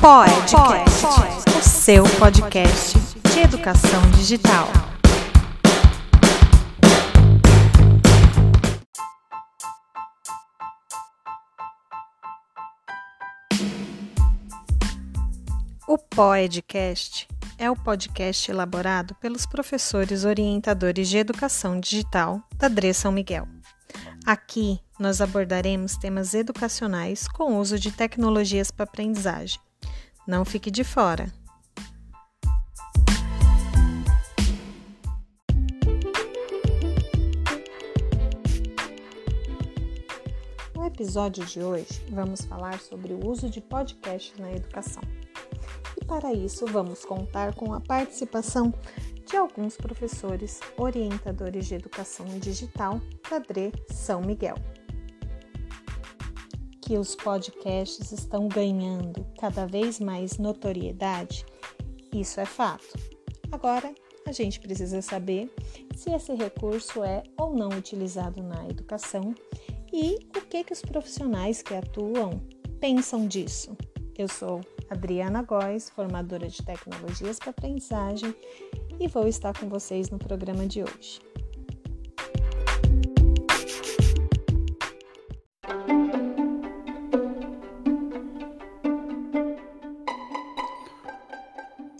Podcast, o seu podcast de educação digital. O Podcast é o podcast elaborado pelos professores orientadores de educação digital da DRE São Miguel. Aqui nós abordaremos temas educacionais com uso de tecnologias para aprendizagem. Não fique de fora! No episódio de hoje, vamos falar sobre o uso de podcasts na educação. E para isso, vamos contar com a participação de alguns professores orientadores de educação digital da DRE São Miguel. Que os podcasts estão ganhando cada vez mais notoriedade, isso é fato. Agora, a gente precisa saber se esse recurso é ou não utilizado na educação e o que, que os profissionais que atuam pensam disso. Eu sou Adriana Góes, formadora de tecnologias para aprendizagem, e vou estar com vocês no programa de hoje.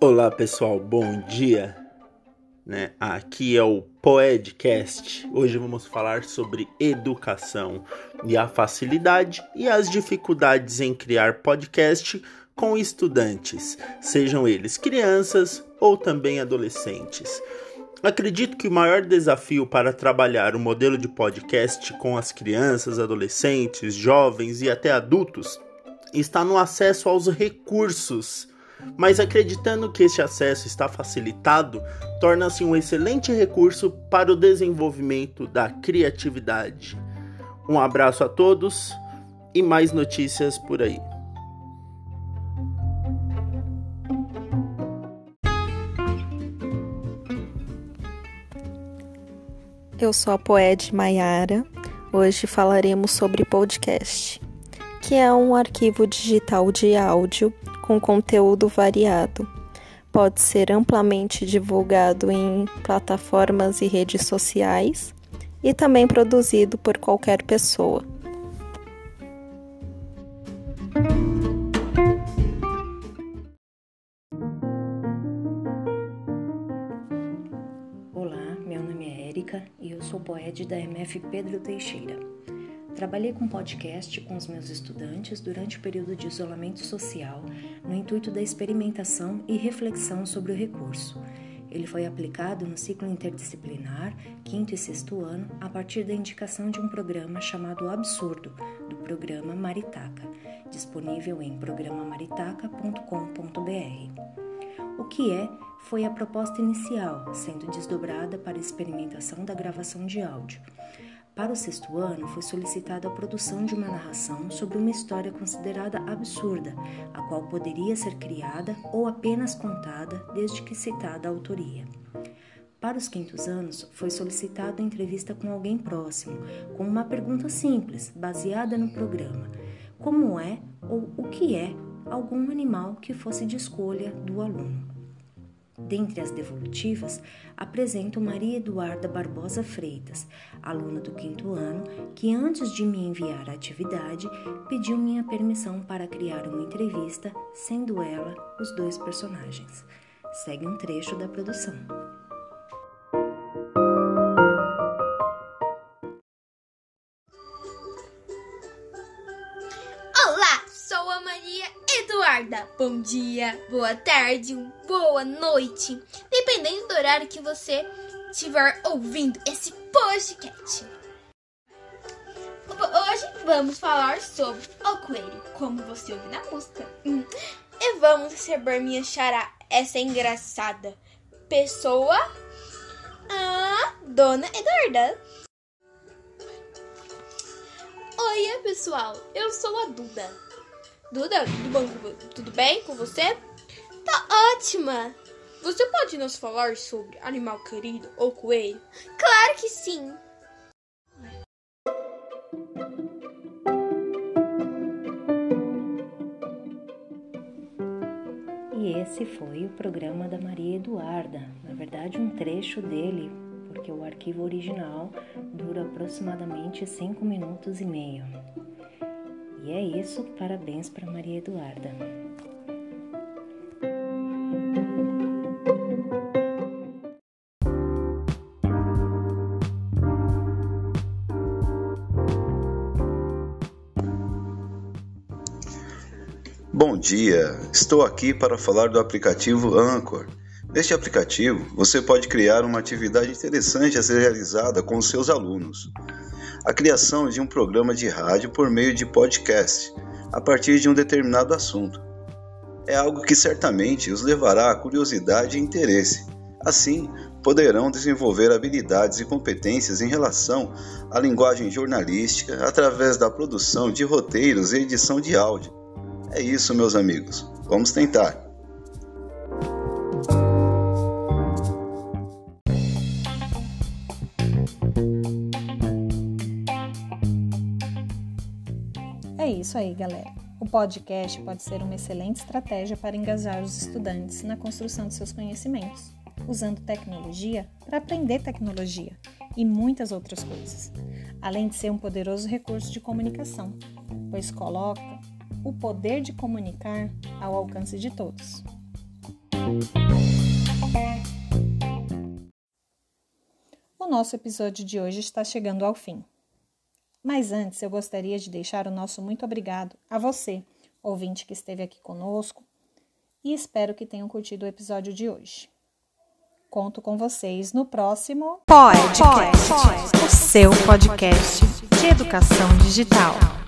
Olá pessoal, bom dia. Né? Aqui é o Poedcast. Hoje vamos falar sobre educação e a facilidade e as dificuldades em criar podcast com estudantes, sejam eles crianças ou também adolescentes. Acredito que o maior desafio para trabalhar o modelo de podcast com as crianças, adolescentes, jovens e até adultos está no acesso aos recursos. Mas acreditando que este acesso está facilitado, torna-se um excelente recurso para o desenvolvimento da criatividade. Um abraço a todos e mais notícias por aí. Eu sou a Poed Maiara. Hoje falaremos sobre podcast, que é um arquivo digital de áudio com conteúdo variado. Pode ser amplamente divulgado em plataformas e redes sociais e também produzido por qualquer pessoa. sou poed da MF Pedro Teixeira. Trabalhei com podcast com os meus estudantes durante o período de isolamento social, no intuito da experimentação e reflexão sobre o recurso. Ele foi aplicado no ciclo interdisciplinar, quinto e sexto ano, a partir da indicação de um programa chamado Absurdo, do programa Maritaca, disponível em programamaritaca.com.br. O que é foi a proposta inicial, sendo desdobrada para experimentação da gravação de áudio. Para o sexto ano, foi solicitada a produção de uma narração sobre uma história considerada absurda, a qual poderia ser criada ou apenas contada desde que citada a autoria. Para os quintos anos, foi solicitada a entrevista com alguém próximo, com uma pergunta simples, baseada no programa: Como é ou o que é algum animal que fosse de escolha do aluno. Dentre as devolutivas, apresento Maria Eduarda Barbosa Freitas, aluna do quinto ano, que antes de me enviar a atividade, pediu minha permissão para criar uma entrevista, sendo ela os dois personagens. Segue um trecho da produção. Eduarda. Bom dia, boa tarde, boa noite, dependendo do horário que você estiver ouvindo esse podcast. Hoje vamos falar sobre o coelho, como você ouve na música. E vamos receber minha xará, essa engraçada pessoa, a Dona Eduarda. Oi, pessoal, eu sou a Duda. Duda, tudo bom? Tudo bem com você? Tá ótima! Você pode nos falar sobre animal querido ou coelho? Claro que sim! E esse foi o programa da Maria Eduarda, na verdade, um trecho dele, porque o arquivo original dura aproximadamente 5 minutos e meio. E é isso, parabéns para Maria Eduarda. Bom dia, estou aqui para falar do aplicativo Anchor. Neste aplicativo, você pode criar uma atividade interessante a ser realizada com os seus alunos. A criação de um programa de rádio por meio de podcast, a partir de um determinado assunto. É algo que certamente os levará a curiosidade e interesse. Assim, poderão desenvolver habilidades e competências em relação à linguagem jornalística através da produção de roteiros e edição de áudio é isso, meus amigos. Vamos tentar. Isso aí, galera. O podcast pode ser uma excelente estratégia para engajar os estudantes na construção de seus conhecimentos, usando tecnologia para aprender tecnologia e muitas outras coisas, além de ser um poderoso recurso de comunicação, pois coloca o poder de comunicar ao alcance de todos. O nosso episódio de hoje está chegando ao fim. Mas antes eu gostaria de deixar o nosso muito obrigado a você, ouvinte que esteve aqui conosco, e espero que tenham curtido o episódio de hoje. Conto com vocês no próximo Podcast, o seu podcast de educação digital.